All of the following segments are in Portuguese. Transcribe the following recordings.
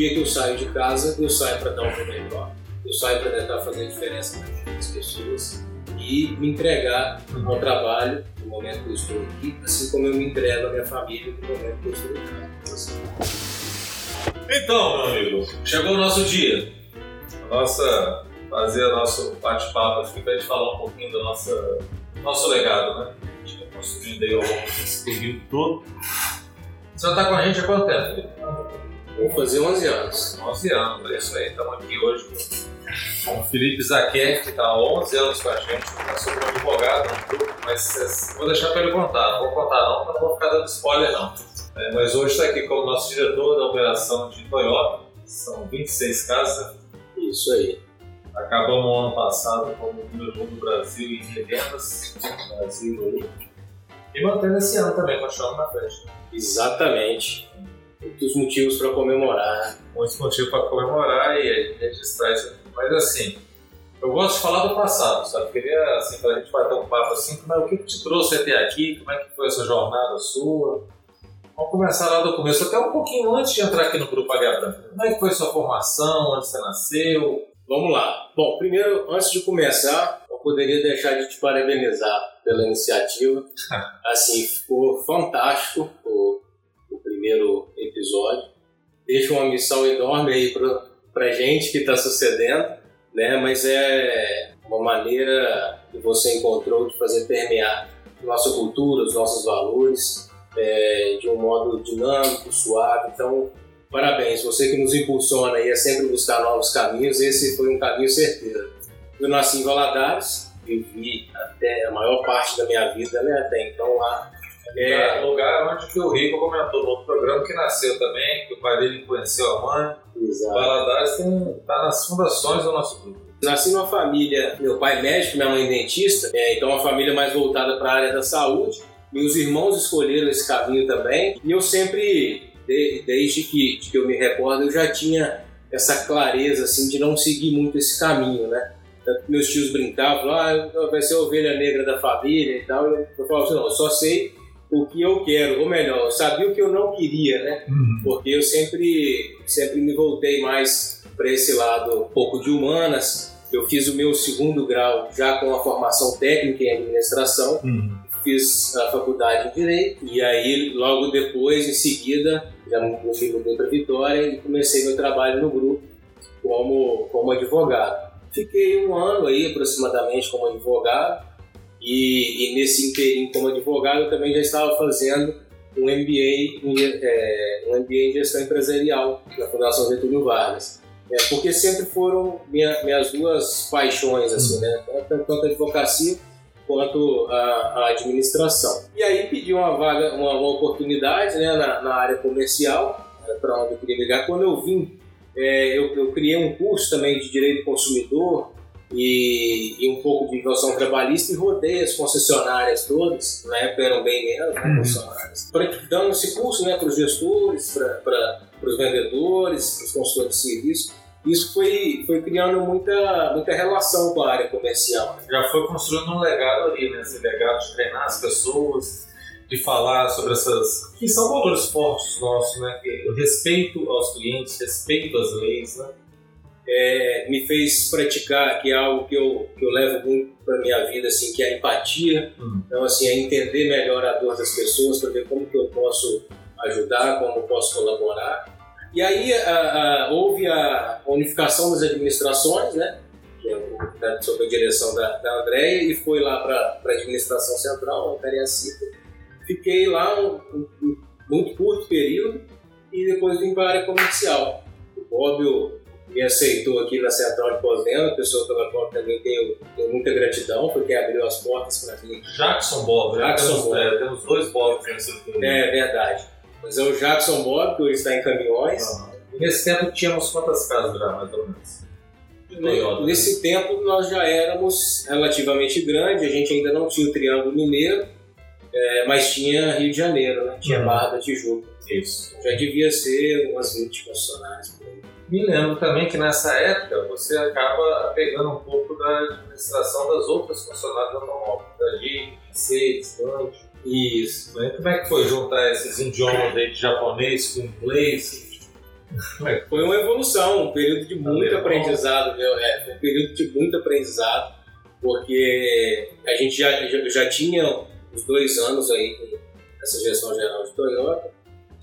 dia que eu saio de casa, eu saio para dar um meu melhor. Eu saio para tentar fazer a diferença na vida das pessoas e me entregar ao trabalho no momento que eu estou aqui, assim como eu me entrego à minha família no momento que eu estou aqui. Então, meu amigo, chegou o nosso dia. Nossa, fazer o nosso bate-papo aqui para a gente falar um pouquinho do nosso, nosso legado, né? A gente está construindo aí ao longo desse período todo. Você está com a gente há quanto tempo? Vou fazer 11 anos. 11 anos, é isso aí. Estamos aqui hoje com o Felipe Zaquer, que está há 11 anos com a gente. Está sobre um advogado, mas vou deixar para ele contar. Não vou contar não, não vou ficar dando spoiler não. É, mas hoje está aqui como nosso diretor da operação de Toyota. São 26 casas. Isso aí. Acabamos o ano passado como número 1 do Brasil em revendas Brasil aí. E mantendo esse ano também, continuando na frente. Exatamente. Muitos motivos para comemorar. Muitos motivos para comemorar e a gente registrar isso. Mas assim, eu gosto de falar do passado, sabe? Queria, assim, para a gente bater um papo assim, como é, o que te trouxe até aqui, como é que foi essa jornada sua? Vamos começar lá do começo, até um pouquinho antes de entrar aqui no Grupo Branca. Como é que foi sua formação, onde você nasceu? Vamos lá. Bom, primeiro, antes de começar, eu poderia deixar de te parabenizar pela iniciativa. assim, ficou fantástico o primeiro episódio. Deixa uma missão enorme aí para pra gente que está sucedendo, né? Mas é uma maneira que você encontrou de fazer permear nossa cultura, os nossos valores, é, de um modo dinâmico, suave. Então, parabéns, você que nos impulsiona aí a sempre buscar novos caminhos, esse foi um caminho certeiro. Eu nasci em Valadares, vivi até a maior parte da minha vida, né, até então lá. É lugar onde que o Rico comentou no outro programa que nasceu também, que o pai dele conheceu a mãe. Exato. Valadares está nas fundações do nosso grupo. Nasci numa família, meu pai médico, minha mãe dentista, é, então uma família mais voltada para a área da saúde. Meus irmãos escolheram esse caminho também e eu sempre, desde que, que eu me recordo, eu já tinha essa clareza assim de não seguir muito esse caminho, né? meus tios brincavam, ah, vai ser a ovelha negra da família e tal. Eu, eu falava assim, não, eu só sei o que eu quero, ou melhor, eu sabia o que eu não queria, né? Uhum. Porque eu sempre, sempre me voltei mais para esse lado um pouco de humanas. Eu fiz o meu segundo grau já com a formação técnica em administração. Uhum. Fiz a faculdade em Direito e aí logo depois, em seguida, já me mudei para Vitória e comecei meu trabalho no grupo como, como advogado. Fiquei um ano aí aproximadamente como advogado e, e nesse inteirinho como advogado eu também já estava fazendo um MBA em, é, um MBA em gestão empresarial na Fundação Getúlio Vargas. É, porque sempre foram minha, minhas duas paixões, assim, né? Tanto a advocacia quanto a, a, administração. E aí pedi uma vaga, uma, uma oportunidade né, na, na área comercial, para onde eu queria ligar. Quando eu vim é, eu, eu, criei um curso também de direito do consumidor e, e, um pouco de relação trabalhista e rodei as concessionárias todas, na época eram bem menos né, concessionárias, dando esse curso né, para os gestores, para os vendedores, para os consultores de serviço. Isso foi, foi criando muita, muita relação com a área comercial. Né? Já foi construindo um legado ali, né? Esse legado de treinar as pessoas, de falar sobre essas. que são valores fortes nossos, né? O respeito aos clientes, respeito às leis, né? É, me fez praticar, que é algo que eu, que eu levo muito para minha vida, assim, que é a empatia. Uhum. Então, assim, é entender melhor a dor das pessoas, para ver como que eu posso ajudar, como eu posso colaborar. E aí a, a, houve a unificação das administrações, né? Que é sob a direção da, da Andréia, e foi lá para a administração central, a Cariacica Fiquei lá um, um, um, muito curto período e depois vim para a área comercial. O Bob me aceitou aqui na Central de Pós-Venda, pessoa pela qual também tenho, tenho, muita gratidão, porque abriu as portas para mim. Jackson Bob, né? Jackson temos, Bob. É, temos dois filme. É verdade. Mas é o Jackson Bob, que está em caminhões. Uhum. nesse tempo tínhamos quantas casas já, mais ou menos? Toyota, Nesse né? tempo nós já éramos relativamente grande, a gente ainda não tinha o Triângulo Mineiro, é, mas tinha Rio de Janeiro, né? tinha uhum. Barra da Tijuca. Isso. Já devia ser umas 20 funcionários. Me lembro também que nessa época você acaba pegando um pouco da administração das outras funcionárias do automóvel, da Jeep, Mercedes, Dodge. Isso. Né? Como é que foi juntar esses idiomas aí de japonês com inglês? Foi uma evolução, um período de muito aprendizado, meu. É, foi um período de muito aprendizado, porque a gente já, já, já tinha os dois anos aí com essa gestão geral de Toyota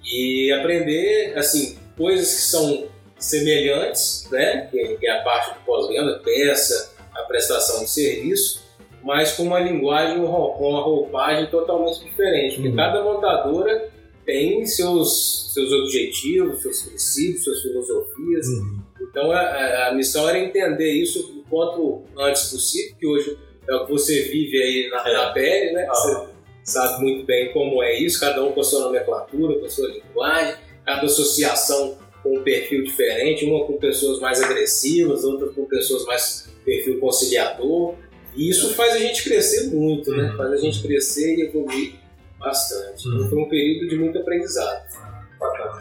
e aprender, assim, coisas que são semelhantes, né? Que, é a parte do pós-venda, peça, a prestação de serviço, mas com uma linguagem, com uma roupagem totalmente diferente. Porque uhum. cada montadora tem seus, seus objetivos, seus princípios, suas filosofias. Uhum. Então a, a, missão era entender isso o quanto antes possível, que hoje é o que você vive aí na, é. na pele, né? Ah. Você sabe muito bem como é isso, cada um com a sua nomenclatura, com a sua linguagem, cada associação com um perfil diferente, uma com pessoas mais agressivas, outra com pessoas mais perfil conciliador. E isso faz a gente crescer muito, né? Uhum. Faz a gente crescer e evoluir bastante. Uhum. Foi um período de muito aprendizado.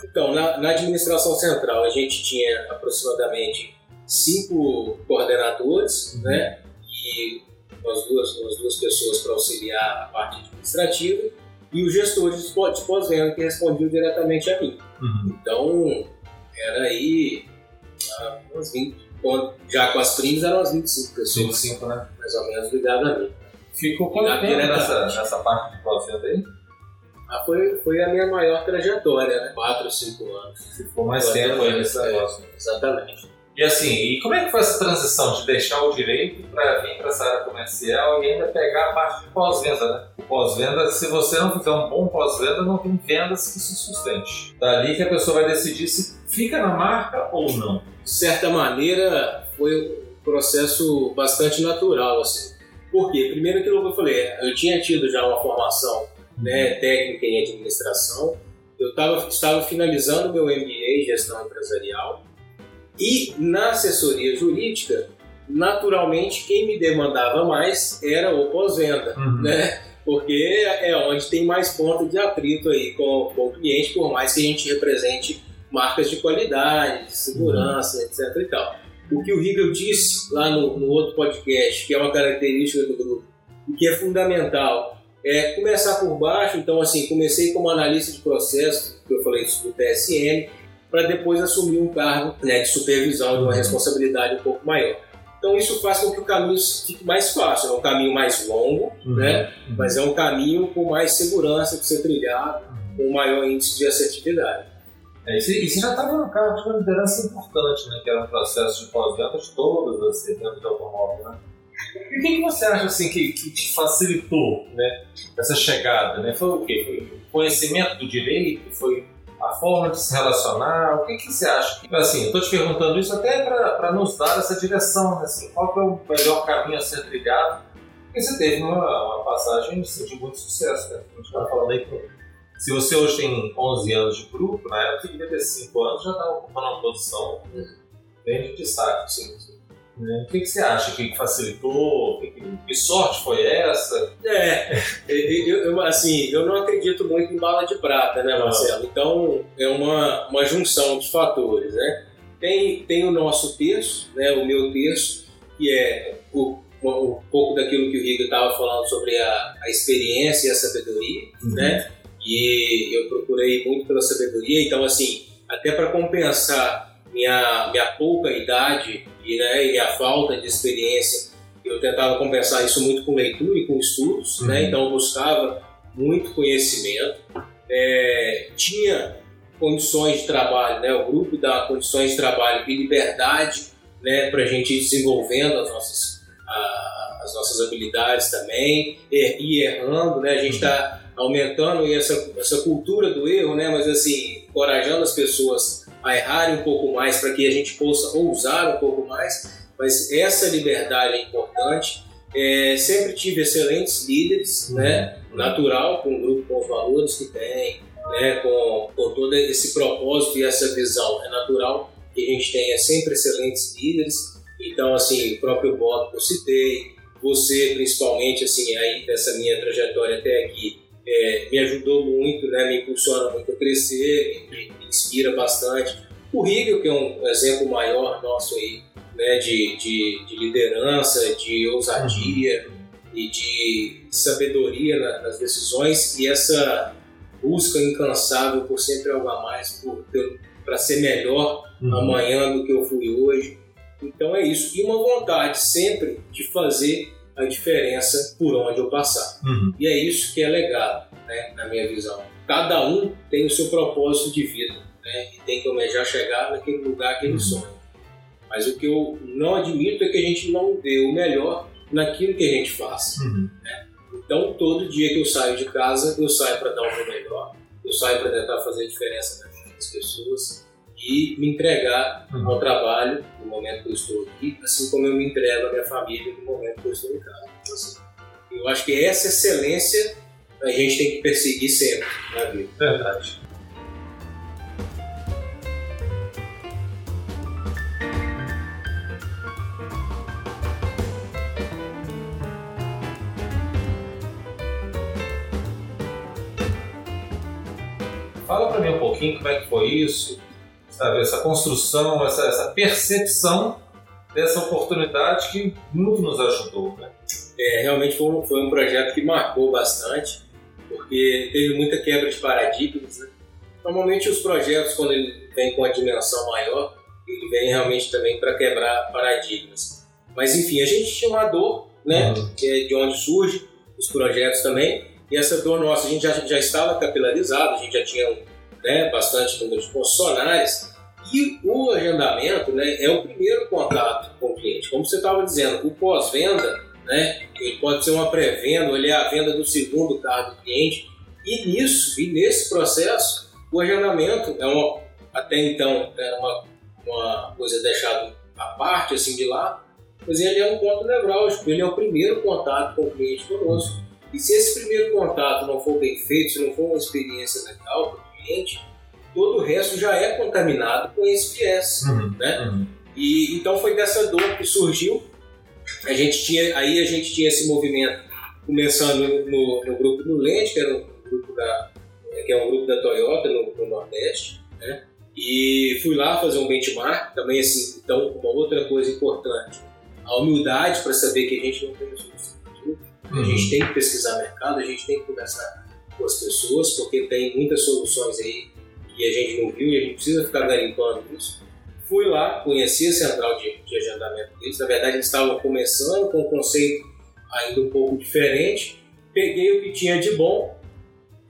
Então, na, na, administração central, a gente tinha aproximadamente cinco coordenadores, uhum. né? E as duas, as duas pessoas para auxiliar a parte administrativa e o gestor de pós-venda que respondia diretamente a mim. Uhum. Então, era aí ah, umas 20, já com as primas eram umas 25 pessoas. 25, né? Mais ou menos ligado a mim. Ficou quanto tempo nessa, nessa parte de pós-venda aí? Ah, foi, foi a minha maior trajetória, né? 4 ou 5 anos. Ficou mais tempo aí nesse negócio. Exatamente. E assim, e como é que foi essa transição de deixar o direito para vir para essa área comercial e ainda pegar a parte de pós-venda, né? Pós-venda, se você não fizer um bom pós-venda, não tem vendas que se sustente. Dali que a pessoa vai decidir se fica na marca ou não. De certa maneira, foi um processo bastante natural, assim. Por quê? Primeiro aquilo que eu falei, eu tinha tido já uma formação né, técnica em administração, eu tava, estava finalizando meu MBA em gestão empresarial, e na assessoria jurídica, naturalmente, quem me demandava mais era o pós-venda, uhum. né? Porque é onde tem mais ponto de atrito aí com, com o cliente, por mais que a gente represente marcas de qualidade, de segurança, uhum. etc. E tal. O que o Riegel disse lá no, no outro podcast, que é uma característica do grupo, e que é fundamental, é começar por baixo. Então, assim, comecei como analista de processo, que eu falei isso do TSM, para depois assumir um cargo né, de supervisão, de uma responsabilidade um pouco maior. Então isso faz com que o caminho fique mais fácil. É um caminho mais longo, uhum, né? Uhum. mas é um caminho com mais segurança de ser trilhado, com um maior índice de assertividade. É, e, você, já estava no cargo de uma liderança importante, né? que era um processo de pós-venda de todas as vendas de automóvel. Né? E o que, que, você acha assim, que, que te facilitou né, essa chegada? Né? Foi o quê? Foi o conhecimento do direito? Foi a forma de se relacionar? O que, que você acha? Assim, eu estou te perguntando isso até para nos dar essa direção, né? assim, qual é o melhor caminho a ser trilhado? Porque você teve uma, uma passagem assim, de muito sucesso, né? A gente falando aí se você hoje tem 11 anos de grupo, na época de 5 anos já está ocupando uma posição bem de destaque. Né? O que, que, você acha que facilitou? Que, que, sorte foi essa? É, eu, eu, assim, eu não acredito muito em bala de prata, né, Marcelo? Então é uma, uma junção de fatores, né? Tem, tem o nosso texto, né, o meu texto, que é o, um pouco daquilo que o Riga estava falando sobre a, a experiência e a sabedoria, uhum. né? E eu procurei muito pela sabedoria, então assim, até para compensar minha, minha pouca idade e, né, e a falta de experiência, eu tentava compensar isso muito com leitura e com estudos, né? uhum. né? então eu buscava muito conhecimento, é, tinha condições de trabalho, né? o grupo dá condições de trabalho e liberdade né? para a gente ir desenvolvendo as nossas, a, as nossas habilidades também, er, e errando, né? a gente está aumentando essa, essa cultura do erro, né? mas assim, encorajando as pessoas a errarem um pouco mais para que a gente possa ousar um pouco mais, mas essa liberdade é importante. É, sempre tive excelentes líderes, uhum. né? natural, com o grupo, com os valores que tem, né? com, com todo esse propósito e essa visão. É natural que a gente tenha sempre excelentes líderes. Então, assim, o próprio Bob que eu citei, você principalmente, assim, aí dessa minha trajetória até aqui, é, me ajudou muito, né, me impulsiona muito a crescer, me, me inspira bastante. O Riegel, que é um exemplo maior nosso aí, né, de, de, de liderança, de ousadia e de sabedoria nas decisões e essa busca incansável por sempre algo a mais, para ser melhor uhum. amanhã do que eu fui hoje. Então é isso. E uma vontade sempre de fazer a diferença por onde eu passar. Uhum. E é isso que é legado, né, na minha visão. Cada um tem o seu propósito de vida né, e tem que almejar chegar naquele lugar que ele uhum. sonha. Mas o que eu não admito é que a gente não dê o melhor naquilo que a gente faz. Uhum. Né? Então, todo dia que eu saio de casa, eu saio para dar o meu melhor, eu saio para tentar fazer a diferença na vida das pessoas e me entregar uhum. ao trabalho no momento que eu estou aqui, assim como eu me entrego à minha família no momento que eu estou em casa. Então, assim, eu acho que essa excelência a gente tem que perseguir sempre na vida. Verdade. Fala para mim um pouquinho como é que foi isso, sabe, essa construção, essa, essa percepção dessa oportunidade que muito nos ajudou. Né? É, realmente foi um, foi um projeto que marcou bastante, porque teve muita quebra de paradigmas. Né? Normalmente os projetos, quando ele vem com a dimensão maior, ele vem realmente também para quebrar paradigmas. Mas enfim, a gente tinha uma dor, né, uhum. que é de onde surge os projetos também, e essa dor nossa, a gente já, já estava capilarizado, a gente já tinha né, bastante número de funcionários, e o agendamento né, é o primeiro contato com o cliente. Como você estava dizendo, o pós-venda, né, ele pode ser uma pré-venda, ele é a venda do segundo carro do cliente, e nisso, e nesse processo, o agendamento é uma, até então era uma, uma coisa deixada à parte, assim, de lá, mas ele é um ponto nevrálgico, ele é o primeiro contato com o cliente conosco. E se esse primeiro contato não for bem feito, se não for uma experiência legal cliente, todo o resto já é contaminado com esse viés, uhum, né? Uhum. E então foi dessa dor que surgiu. A gente tinha, aí a gente tinha esse movimento começando no, no grupo do Lente, que era um grupo da, que é um grupo da Toyota no, no Nordeste, né? E fui lá fazer um benchmark, também assim, então uma outra coisa importante, a humildade para saber que a gente não tem solução Uhum. A gente tem que pesquisar mercado, a gente tem que conversar as pessoas, porque tem muitas soluções aí que a gente não viu e a gente precisa ficar garimpando isso. Fui lá, conheci a central de, de agendamento deles, na verdade eles estavam começando com um conceito ainda um pouco diferente. Peguei o que tinha de bom,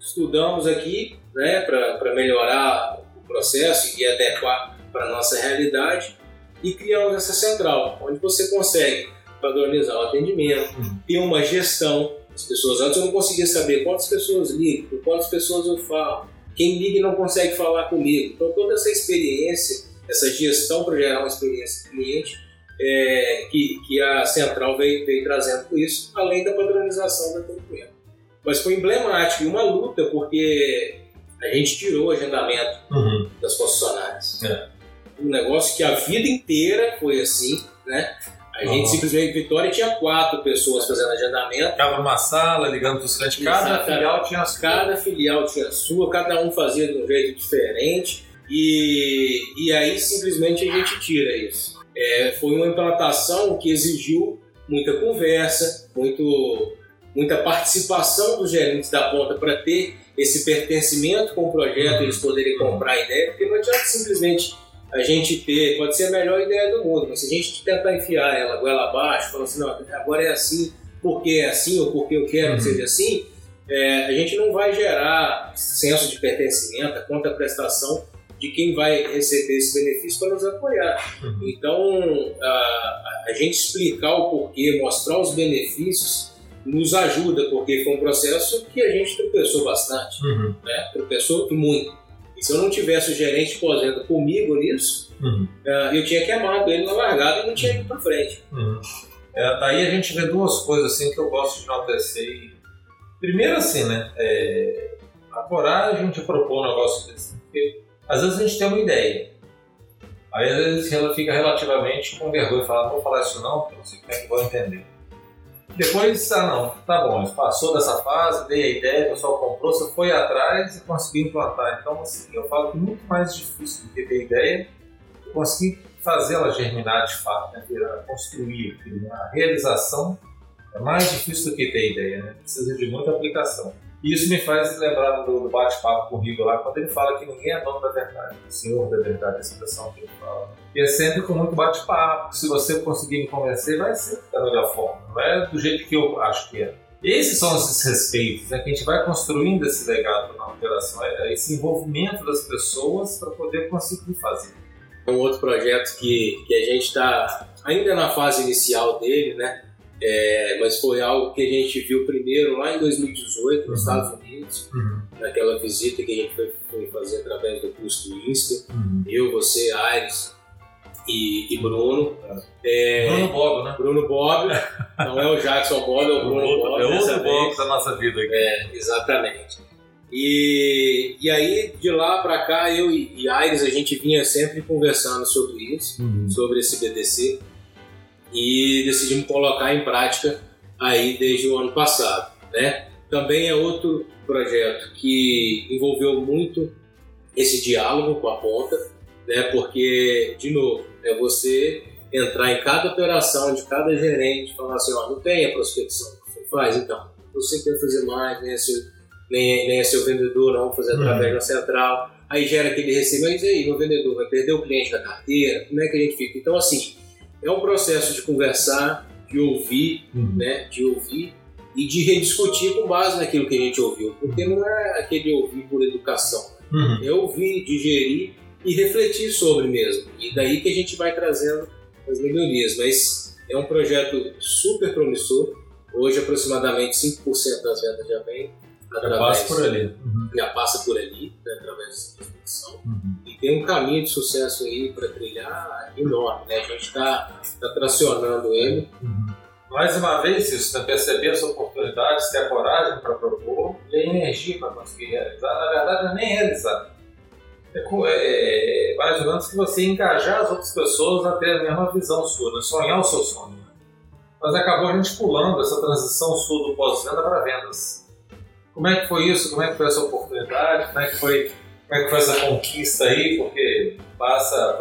estudamos aqui né, para melhorar o processo e adequar para a nossa realidade e criamos essa central, onde você consegue padronizar o atendimento, uhum. ter uma gestão. As pessoas, antes eu não conseguia saber quantas pessoas ligam, com quantas pessoas eu falo, quem liga e não consegue falar comigo. Então, toda essa experiência, essa gestão para gerar uma experiência do cliente, é, que, que a central veio, veio trazendo com isso, além da padronização do atendimento. Mas foi emblemático e uma luta, porque a gente tirou o agendamento uhum. das concessionárias. É. Um negócio que a vida inteira foi assim, né? A gente uhum. simplesmente, Vitória tinha quatro pessoas fazendo agendamento. Ficava numa sala, ligando para os clientes. Cada filial tinha a sua. Cada filial tinha a sua, cada um fazia de um jeito diferente. E, e aí simplesmente a gente tira isso. É, foi uma implantação que exigiu muita conversa, muito, muita participação dos gerentes da ponta para ter esse pertencimento com o projeto, eles poderem comprar a ideia, porque não adianta simplesmente a gente ter, pode ser a melhor ideia do mundo, mas se a gente tentar enfiar ela goela abaixo, falando assim, não, agora é assim, porque é assim ou porque eu quero uhum. que seja assim, é, a gente não vai gerar senso de pertencimento, a conta-prestação de quem vai receber esse benefício para nos apoiar. Uhum. Então, a, a gente explicar o porquê, mostrar os benefícios, nos ajuda, porque foi um processo que a gente tropeçou bastante, uhum. né? tropeçou e muito. E se eu não tivesse o gerente pós-venda comigo nisso, uhum. uh, eu tinha queimado ele na largada e não tinha ido para frente. Uhum. É, daí a gente vê duas coisas assim que eu gosto de enaltecer. Primeiro assim, né? É, a coragem de propor um negócio desse. Porque às vezes a gente tem uma ideia. Aí às vezes ela fica relativamente com vergonha e fala, não vou falar isso não, porque não sei como é que vou entender. Depois, ah não, tá bom, passou dessa fase, dei a ideia, o pessoal comprou, você foi atrás e conseguiu implantar. Então, assim, eu falo que é muito mais difícil do que ter ideia, conseguir fazer ela germinar de fato, né? construir, a realização é mais difícil do que ter ideia, né? precisa de muita aplicação. Isso me faz lembrar do, do bate-papo com o Rigo lá, quando ele fala que ninguém é dono da verdade, o senhor da verdade, a expressão que ele fala. E é sempre com muito bate-papo, se você conseguir me convencer, vai ser da melhor forma, não é do jeito que eu acho que é. Esses são esses respeitos né, que a gente vai construindo esse legado para a geração, é esse envolvimento das pessoas para poder conseguir fazer. Um outro projeto que, que a gente está ainda na fase inicial dele, né? É, mas foi algo que a gente viu primeiro lá em 2018 nos uhum. Estados Unidos, uhum. naquela visita que a gente foi, foi, fazer através do curso do INSPER, uhum. eu, você, Aires e, e Bruno. É, Bruno Bob, né? Bruno Bob, não é o Jackson Bob, é o Bruno outro, Bob. É outro Bob da nossa vida aqui. É, exatamente. E, e aí, de lá para cá, eu e Aires, a gente vinha sempre conversando sobre isso, uhum. sobre esse BDC e decidimos colocar em prática aí desde o ano passado, né? Também é outro projeto que envolveu muito esse diálogo com a ponta, né? Porque de novo é você entrar em cada operação de cada gerente, falar assim, ó, não tem a prospecção, você faz então, você quer fazer mais, nem é seu, nem, nem é seu vendedor, não fazer através uhum. da central, aí gera aquele receio, mas e aí, meu vendedor vai perder o cliente da carteira, como é que a gente fica? Então assim, é um processo de conversar, de ouvir, uhum. né, de ouvir e de rediscutir com base naquilo que a gente ouviu, porque não é aquele ouvir por educação, uhum. é ouvir, digerir e refletir sobre mesmo. E daí que a gente vai trazendo as melhorias, mas é um projeto super promissor. Hoje aproximadamente 5% das vendas já vem através, já passa por ali, uhum. já passa por ali, né, através da exposição. Uhum tem um caminho de sucesso aí para trilhar enorme, né? A gente está tá tracionando ele. Uhum. Mais uma vez, isso, né? perceber as oportunidades, ter a coragem para propor e a energia para conseguir realizar. Na verdade, é nem realizar. É, é, é, mais ou menos que você engajar as outras pessoas a ter a mesma visão sua, né? sonhar o seu sonho. Mas acabou a gente pulando essa transição sua do pós-venda para vendas. Como é que foi isso? Como é que foi essa oportunidade? Como é que foi como é que foi essa conquista aí, porque passa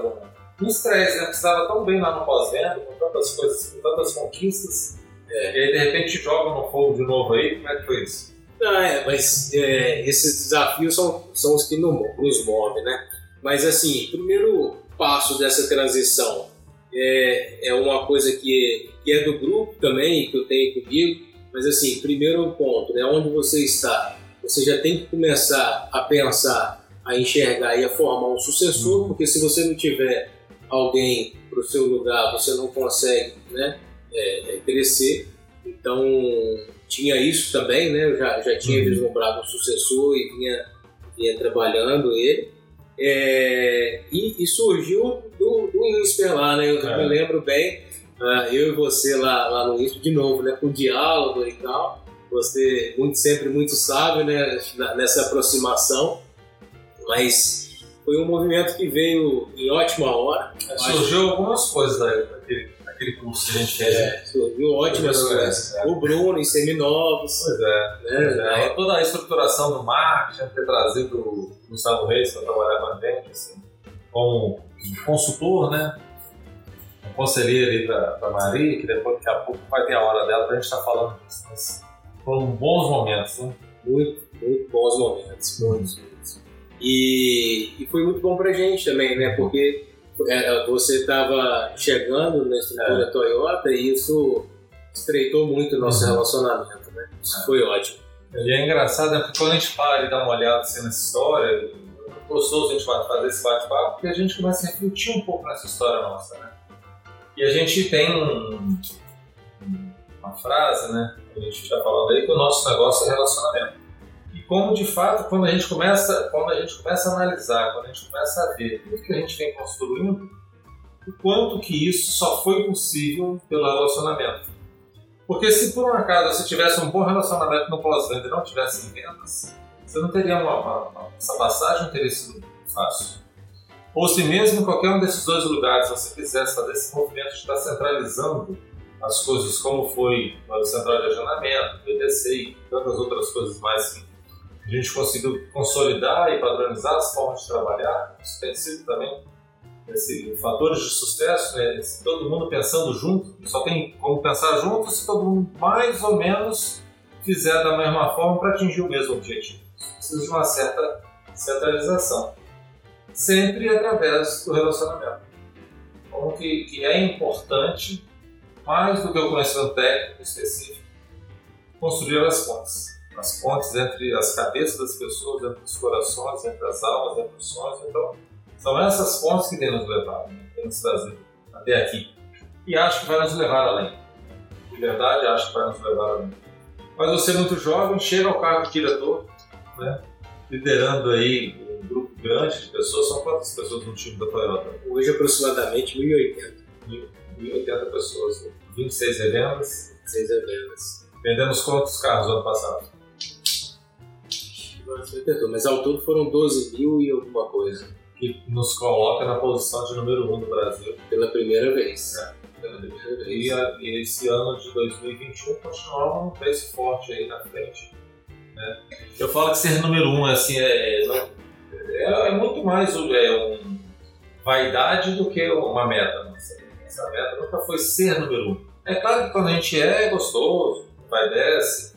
por um estresse, né? Precisava tão bem lá no pós-venda, com tantas coisas, com tantas conquistas, é. e aí de repente joga no fogo de novo aí, como é que foi isso? Não, é, mas é, esses desafios são, são os que nos movem, né? Mas assim, primeiro passo dessa transição é, é uma coisa que, que é do grupo também, que eu tenho comigo, mas assim, primeiro ponto, né, onde você está, você já tem que começar a pensar a enxergar e a formar um sucessor, uhum. porque se você não tiver alguém para o seu lugar, você não consegue né, é, é, crescer. Então, tinha isso também, né? Eu já, já tinha uhum. vislumbrado um sucessor e vinha, vinha trabalhando ele. É, e, e, surgiu do, do INSPER lá, né? Eu é. me lembro bem, uh, eu e você lá, lá no INSPER, de novo, né? Com diálogo e tal. Você muito, sempre muito sábio né? nessa aproximação mas foi um movimento que veio em ótima hora. Surgiu acho. algumas coisas daquele, daquele curso que a gente fez. É, surgiu ótimas coisas. É. O Bruno em seminovos. Pois é. Né? é. Toda a estruturação do marketing, ter trazido o Gustavo Reis para trabalhar com a gente, assim, como consultor, né? Um conselheiro aí para Maria, que depois daqui a pouco vai ter a hora dela para a gente estar tá falando disso. Mas foram bons momentos, né? Muito, muito bons momentos. Muitos. E, e foi muito bom pra gente também, né? Porque é, você estava chegando na estrutura é. Toyota e isso estreitou muito o nosso uhum. relacionamento, né? Isso é. foi ótimo. E é engraçado, né? Porque quando a gente para e dá uma olhada assim, nessa história, é gostoso a gente fazer esse bate-papo, porque a gente começa a refletir um pouco nessa história nossa, né? E a gente tem um, uma frase, né? A gente está falando aí, que o nosso negócio é relacionamento como de fato quando a gente começa quando a gente começa a analisar quando a gente começa a ver tudo que a gente vem construindo o quanto que isso só foi possível pelo relacionamento. Porque se por um acaso você tivesse um bom relacionamento no pós-venda e não tivesse em vendas você não teria uma, uma, uma, essa passagem teria sido fácil. Ou se mesmo em qualquer um desses dois lugares você quisesse fazer esse movimento de estar centralizando as coisas como foi no central de agendamento, BTC e tantas outras coisas mais que a gente conseguiu consolidar e padronizar as formas de trabalhar. Isso tem sido também esse, fatores de sucesso, né? Esse, todo mundo pensando junto. Só tem como pensar junto se todo mundo mais ou menos fizer da mesma forma para atingir o mesmo objetivo. Precisa de uma certa centralização. Sempre através do relacionamento. Como que, que é importante, mais do que o conhecimento técnico específico, construir as pontes. As pontes entre as cabeças das pessoas, entre os corações, entre as almas, entre os sonhos. Então, são essas pontes que têm nos levado, né? têm nos trazido até aqui. E acho que vai nos levar além. De verdade, acho que vai nos levar além. Mas você muito jovem, chega ao cargo de diretor, né? liderando aí um grupo grande de pessoas. São quantas pessoas no time da Toyota? Hoje, aproximadamente 1.080. 1.080 pessoas. 26 revendas. 26 revendas. Vendemos quantos carros ano passado? Mas ao todo foram 12 mil e alguma coisa. Que nos coloca na posição de número 1 um do Brasil. Pela primeira vez. É. Pela primeira vez. E, a, e esse ano de 2021 continuava um preço forte aí na frente. Né? Eu falo que ser número 1 um, assim, é, é, é, é muito mais é um vaidade do que uma meta. Nossa. Essa meta nunca foi ser número 1. Um. É claro que quando a gente é, é gostoso, vai desce,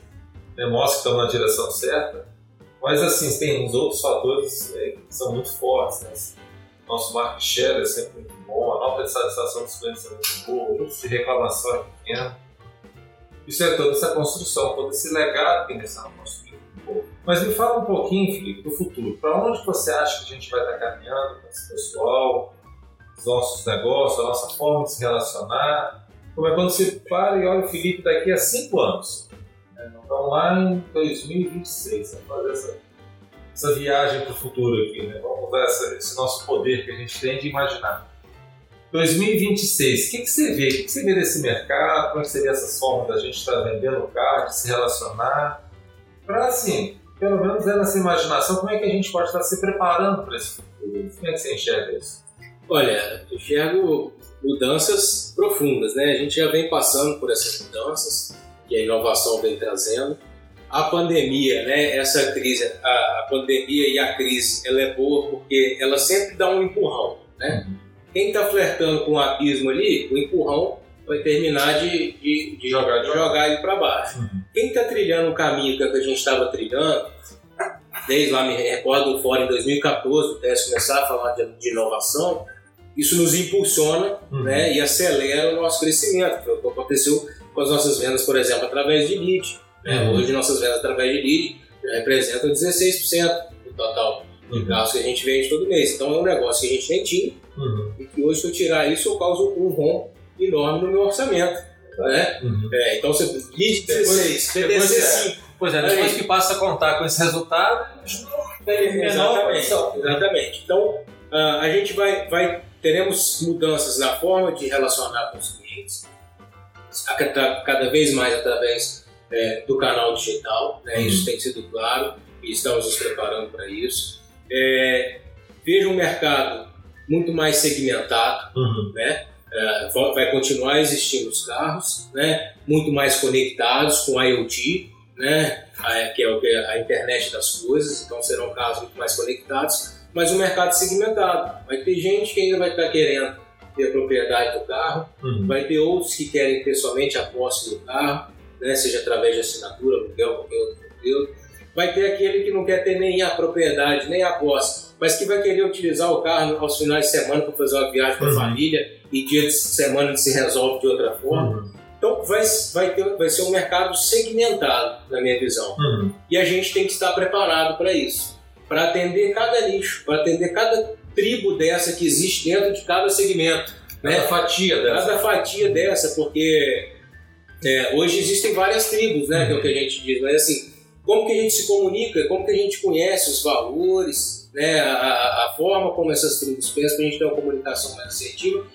demonstra que estamos na direção certa, mas assim, tem uns outros fatores é, que são muito fortes. Né? Nosso market share é sempre muito bom, a nota de satisfação dos clientes é muito boa, o índice de reclamação é pequeno. Isso é toda essa construção, todo esse legado que nós estamos construindo. Mas me fala um pouquinho, Felipe, do futuro. Para onde você acha que a gente vai estar caminhando com esse pessoal, os nossos negócios, a nossa forma de se relacionar? Como é quando você para e olha o Felipe daqui a cinco anos? Então, lá em 2026, vamos fazer essa, essa viagem para o futuro aqui, né? Vamos usar essa, esse nosso poder que a gente tem de imaginar. 2026, o que, que você vê? O que, que você vê desse mercado? É seria essa forma da gente estar vendendo o carro, de se relacionar? Para, assim, pelo menos é nessa imaginação, como é que a gente pode estar se preparando para esse futuro? Como é que você enxerga isso? Olha, eu enxergo mudanças profundas, né? A gente já vem passando por essas mudanças que a inovação vem trazendo. A pandemia, né, essa crise, a, a pandemia e a crise, ela é boa porque ela sempre dá um empurrão, né? Quem está flertando com o abismo ali, o empurrão vai terminar de, de, de jogar, de jogar ele para baixo. Uhum. Quem está trilhando o caminho que a gente estava trilhando, desde lá me recordo do fórum em 2014, o Tess começar a falar de, de inovação, isso nos impulsiona uhum. né, e acelera o nosso crescimento. Foi o que aconteceu com as nossas vendas, por exemplo, através de lead. Né? Uhum. Hoje, nossas vendas através de lead já representam 16% do total de carros que a gente vende todo mês. Então, é um negócio que a gente nem tinha uhum. e que hoje, se eu tirar isso, eu causo um rombo enorme no meu orçamento. Né? Uhum. É, então, você lead 16, depois, 5. Pois é, depois que passa a contar com esse resultado, é, exatamente, exatamente. Então, uh, a gente vai, vai, teremos mudanças na forma de relacionar com os clientes, cada vez mais através é, do canal digital, né? uhum. isso tem sido claro e estamos nos preparando para isso. É, vejo um mercado muito mais segmentado, uhum. né? É, vai continuar existindo os carros, né? muito mais conectados com IoT, né? que é a internet das coisas, então serão carros muito mais conectados, mas um mercado segmentado. Vai ter gente que ainda vai estar querendo ter a propriedade do carro, uhum. vai ter outros que querem ter somente a posse do carro, né, seja através de assinatura, aluguel, qualquer outro modelo. Vai ter aquele que não quer ter nem a propriedade, nem a posse, mas que vai querer utilizar o carro aos finais de semana para fazer uma viagem com a uhum. família e dia de semana se resolve de outra forma. Uhum. Então vai, vai, ter, vai ser um mercado segmentado, na minha visão. Uhum. E a gente tem que estar preparado para isso, para atender cada nicho, para atender cada tribo dessa que existe dentro de cada segmento. Né? Cada fatia dessa. Cada fatia dessa, porque é, hoje existem várias tribos, né? Que é o que a gente diz, mas assim, como que a gente se comunica, como que a gente conhece os valores, né? A, a forma como essas tribos pensam para a gente ter uma comunicação mais assertiva,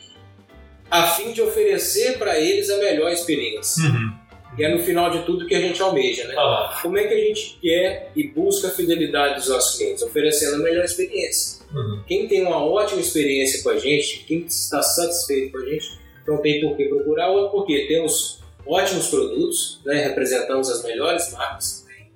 a fim de oferecer para eles a melhor experiência. Uhum que é no final de tudo que a gente almeja, né? Ah. Como é que a gente quer e busca a fidelidade dos nossos clientes? Oferecendo a melhor experiência. Uhum. Quem tem uma ótima experiência com a gente, quem está satisfeito com a gente, não tem por que procurar outro, porque temos ótimos produtos, né? representamos as melhores marcas também.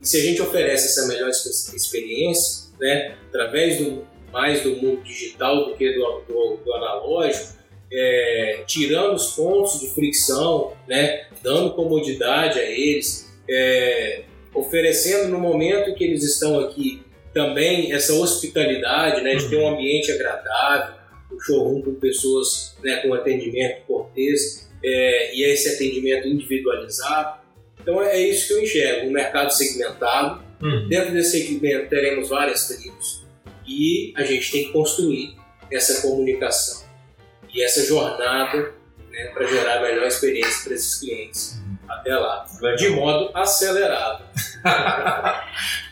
E se a gente oferece essa melhor experiência, né? através do, mais do mundo digital do que do, do, do analógico, é, tirando os pontos de fricção, né, dando comodidade a eles, é, oferecendo no momento que eles estão aqui também essa hospitalidade, né, de ter um ambiente agradável, um showroom com pessoas né, com atendimento cortês é, e esse atendimento individualizado. Então é isso que eu enxergo, um mercado segmentado. Uhum. Dentro desse segmento teremos várias tribos e a gente tem que construir essa comunicação e essa jornada né, para gerar a melhor experiência para esses clientes até lá, de modo acelerado.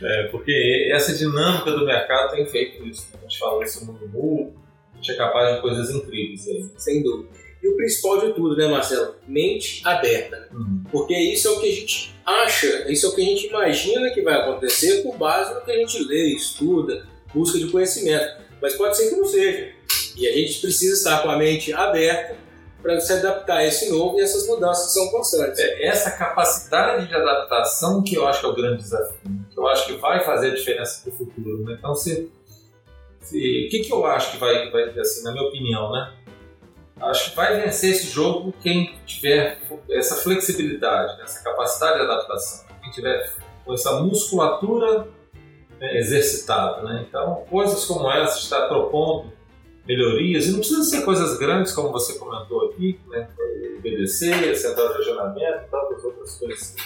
É, porque essa dinâmica do mercado tem feito isso. né? A gente fala isso no mundo, a gente é capaz de coisas incríveis aí. Sem dúvida. E o principal de tudo, né, Marcelo? Mente aberta. né? Uhum. Porque isso é o que a gente acha, isso é o que a gente imagina que vai acontecer com base no que a gente lê, estuda, busca de conhecimento. Mas pode ser que não seja. E a gente precisa estar com a mente aberta para se adaptar a esse novo e essas mudanças que são constantes. É essa capacidade de adaptação que eu acho que é o grande desafio, né? que eu acho que vai fazer a diferença para o futuro. Né? Então, se, se- o que, que eu acho que vai, vai, assim, na minha opinião, né? Acho que vai vencer esse jogo quem tiver essa flexibilidade, né? essa capacidade de adaptação, quem tiver com essa musculatura né, exercitada. Né? Então, coisas como essa, estar propondo melhorias, e não precisa ser coisas grandes, como você comentou aqui, né? BDC, central de regionamento, tantas outras coisas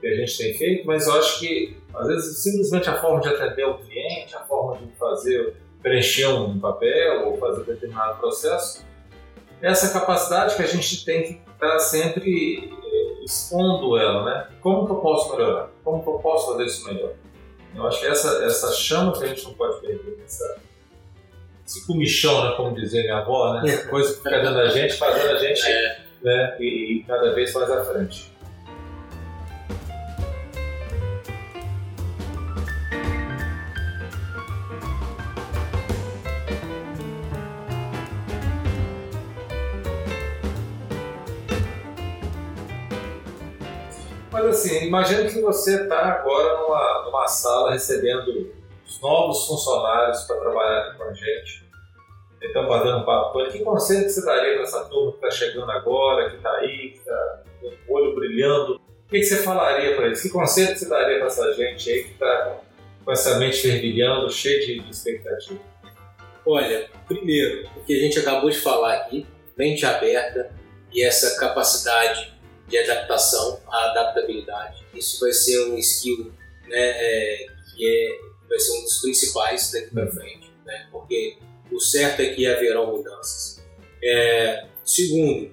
que a gente tem feito, mas eu acho que, às vezes, simplesmente a forma de atender o cliente, a forma de fazer, preencher um papel ou fazer determinado processo, essa capacidade que a gente tem que estar sempre eh, expondo ela, né? Como que eu posso melhorar? Como que eu posso fazer isso melhor? Eu acho que essa, essa chama que a gente não pode perder, essa, esse comichão, né, como dizia minha avó, né? Essa coisa que fica dentro da gente, fazendo a gente É, né, e, e cada vez mais à frente. Mas assim, imagina que você está agora numa, numa sala recebendo os novos funcionários para trabalhar com a gente. Então, batendo um papo com ele, que conselho que você daria para essa turma que está chegando agora, que está aí, que está com o olho brilhando? O que, que você falaria para eles? Que conselho que você daria para essa gente aí que está com essa mente fervilhando, cheia de expectativa? Olha, primeiro, o que a gente acabou de falar aqui, mente aberta e essa capacidade de adaptação, a adaptabilidade. Isso vai ser um skill né, é, que é, vai ser um dos principais daqui para frente, né, porque o certo é que haverão mudanças. É, segundo,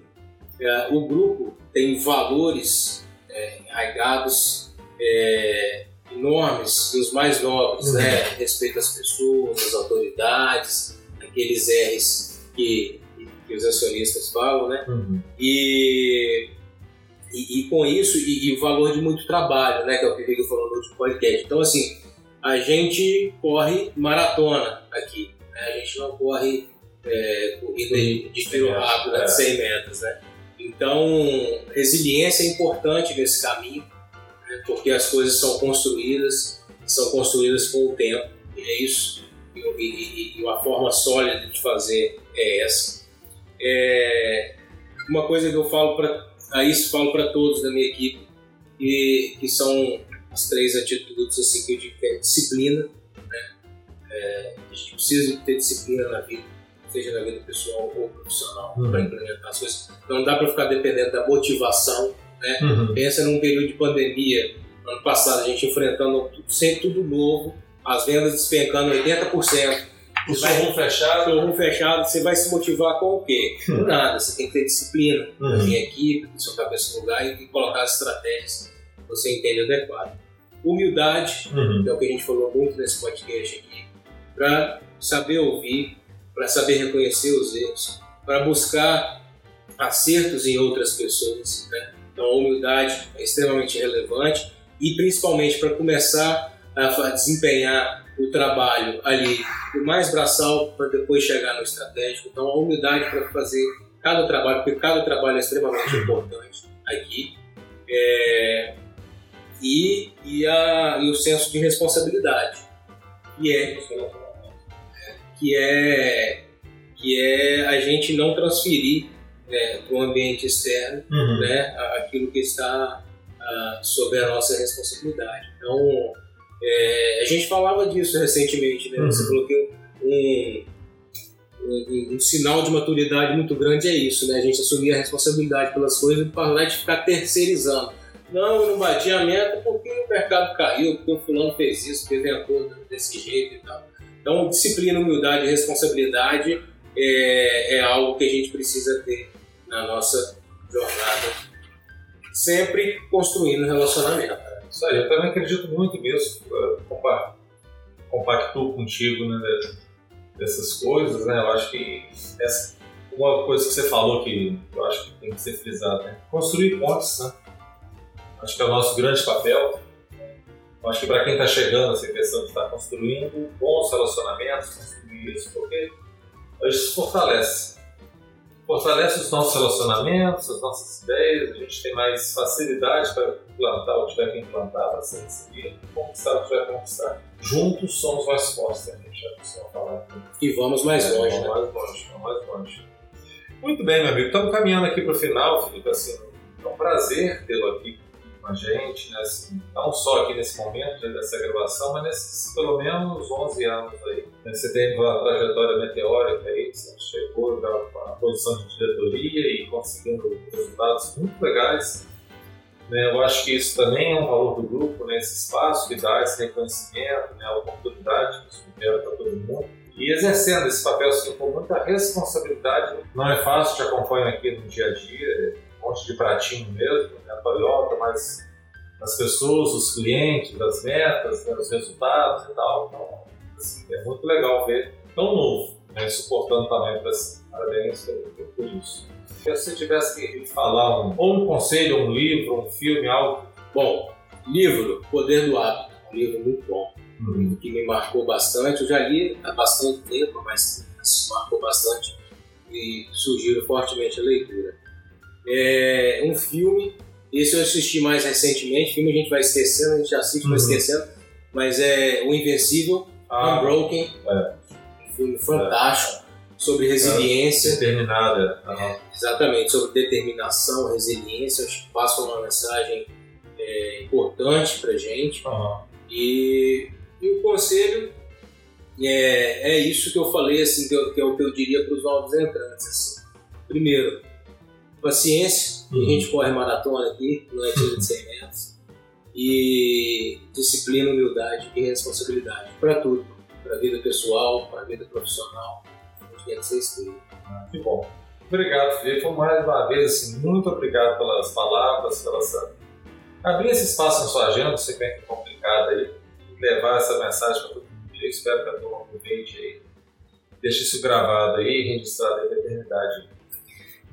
é, o grupo tem valores é, arraigados é, enormes, dos mais nobres, Uhum. né? Respeito às pessoas, às autoridades, aqueles R's que, que os acionistas falam, né? E, e, e com isso, e, e o valor de muito trabalho, né? Que é o que o Rigo falou no último podcast. Então, assim, a gente corre maratona aqui, né? A gente não corre é, corrida de, Sim, rápido, é. de 100 metros, né? Então, resiliência é importante nesse caminho, né? porque as coisas são construídas, são construídas com o tempo, e é isso. E, e- e uma forma sólida de fazer é essa. É, uma coisa que eu falo para isso falo para todos da minha equipe e que são as três atitudes assim que eu digo que é disciplina né? É, a gente precisa ter disciplina na vida seja na vida pessoal ou profissional Uhum. para implementar as coisas não dá para ficar dependendo da motivação Uhum. pensa num período de pandemia ano passado a gente enfrentando sempre tudo novo as vendas despencando 80% O showroom fechado. showroom fechado, você vai se motivar com o quê? Com nada. Você tem que ter disciplina Uhum. minha equipe, da sua cabeça no lugar e colocar as estratégias que você entende adequado. Humildade, Uhum. que é o que a gente falou muito nesse podcast aqui, para saber ouvir, para saber reconhecer os erros, para buscar acertos em outras pessoas. Né? Então, a humildade é extremamente relevante e, principalmente, para começar a desempenhar o trabalho ali o mais braçal para depois chegar no estratégico. Então, a humildade para fazer cada trabalho, porque cada trabalho é extremamente importante aqui. É, e, e, a, e o senso de responsabilidade, que é, que é, que é a gente não transferir né, para o ambiente externo Uhum. né, aquilo que está uh, sobre a nossa responsabilidade. Então, é, a gente falava disso recentemente, né? Você uhum. falou que um, um, um, sinal de maturidade muito grande é isso, né? A gente assumir a responsabilidade pelas coisas e parar de ficar terceirizando. Não, não bati a meta porque o mercado caiu, porque o fulano fez isso, porque desse jeito e tal. Então, disciplina, humildade e responsabilidade é, é algo que a gente precisa ter na nossa jornada, sempre construindo relacionamento. Isso aí, eu também acredito muito nisso, compactuo contigo né, dessas coisas, né? Eu acho que essa, uma coisa que você falou que eu acho que tem que ser frisada, né? Construir pontes, né? Acho que é o nosso grande papel. Acho que para quem está chegando, essa questão de estar construindo bons relacionamentos, construir isso, porque isso fortalece fortalece os nossos relacionamentos, as nossas ideias, a gente tem mais facilidade para implantar o que tiver que implantar, para ser recebido, conquistar o que tiver que conquistar. Juntos somos mais fortes, né? a gente já costuma falar. E vamos mais longe, vamos né? mais longe, vamos mais longe. Muito bem, meu amigo, estamos caminhando aqui para o final, Felipe, assim, é um prazer tê-lo aqui com a gente, né, assim, não só aqui nesse momento né, dessa gravação, mas nesses pelo menos 11 anos aí. Né, você tem uma trajetória meteórica aí, você chegou à posição de diretoria e conseguindo resultados muito legais. Eu acho que isso também é um valor do grupo, né, esse espaço que dá esse reconhecimento, né, a oportunidade que isso libera para todo mundo. E exercendo esse papel assim, com muita responsabilidade, não é fácil, te acompanho aqui no dia a dia, um monte de pratinho mesmo, né, a Toyota, mas as pessoas, os clientes, as metas, né, os resultados e tal. Então, assim, é muito legal ver tão novo, né, suportando também para parabéns por isso. Se você tivesse que falar um, ou um conselho, um livro, um filme, algo. Bom, livro, Poder do Hábito, um livro muito bom, um livro que me marcou bastante. Eu já li há bastante tempo, mas marcou bastante e surgiu fortemente a leitura. É um filme, esse eu assisti mais recentemente, filme a gente vai esquecendo, a gente assiste, uhum. vai esquecendo, mas é O Invencível, ah, Unbroken, é. um filme fantástico, é. sobre resiliência. Determinada. Uhum. Exatamente, sobre determinação, resiliência, acho que passa uma mensagem é, importante pra gente. Uhum. E, e o conselho é, é isso que eu falei, assim, que, eu, que é o que eu diria para os novos entrantes. Assim. Primeiro, paciência, uhum. a gente corre maratona aqui, não é tiro de 100 metros, e disciplina, humildade e responsabilidade para tudo, para a vida pessoal, para a vida profissional, onde quer que você esteja. Ah, que bom. Obrigado, Felipe. Mais uma vez, assim, muito obrigado pelas palavras, pela abrir esse espaço na sua agenda, você que é complicado aí, levar essa mensagem para todo mundo. Eu espero que a turma aproveite aí, deixe isso gravado aí, registrado aí da eternidade.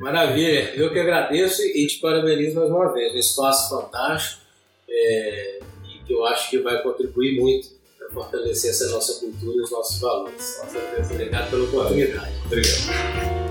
Maravilha, eu que agradeço e te parabenizo mais uma vez. Um espaço fantástico é, e que eu acho que vai contribuir muito para fortalecer essa nossa cultura e os nossos valores. Obrigado pela oportunidade. Obrigado.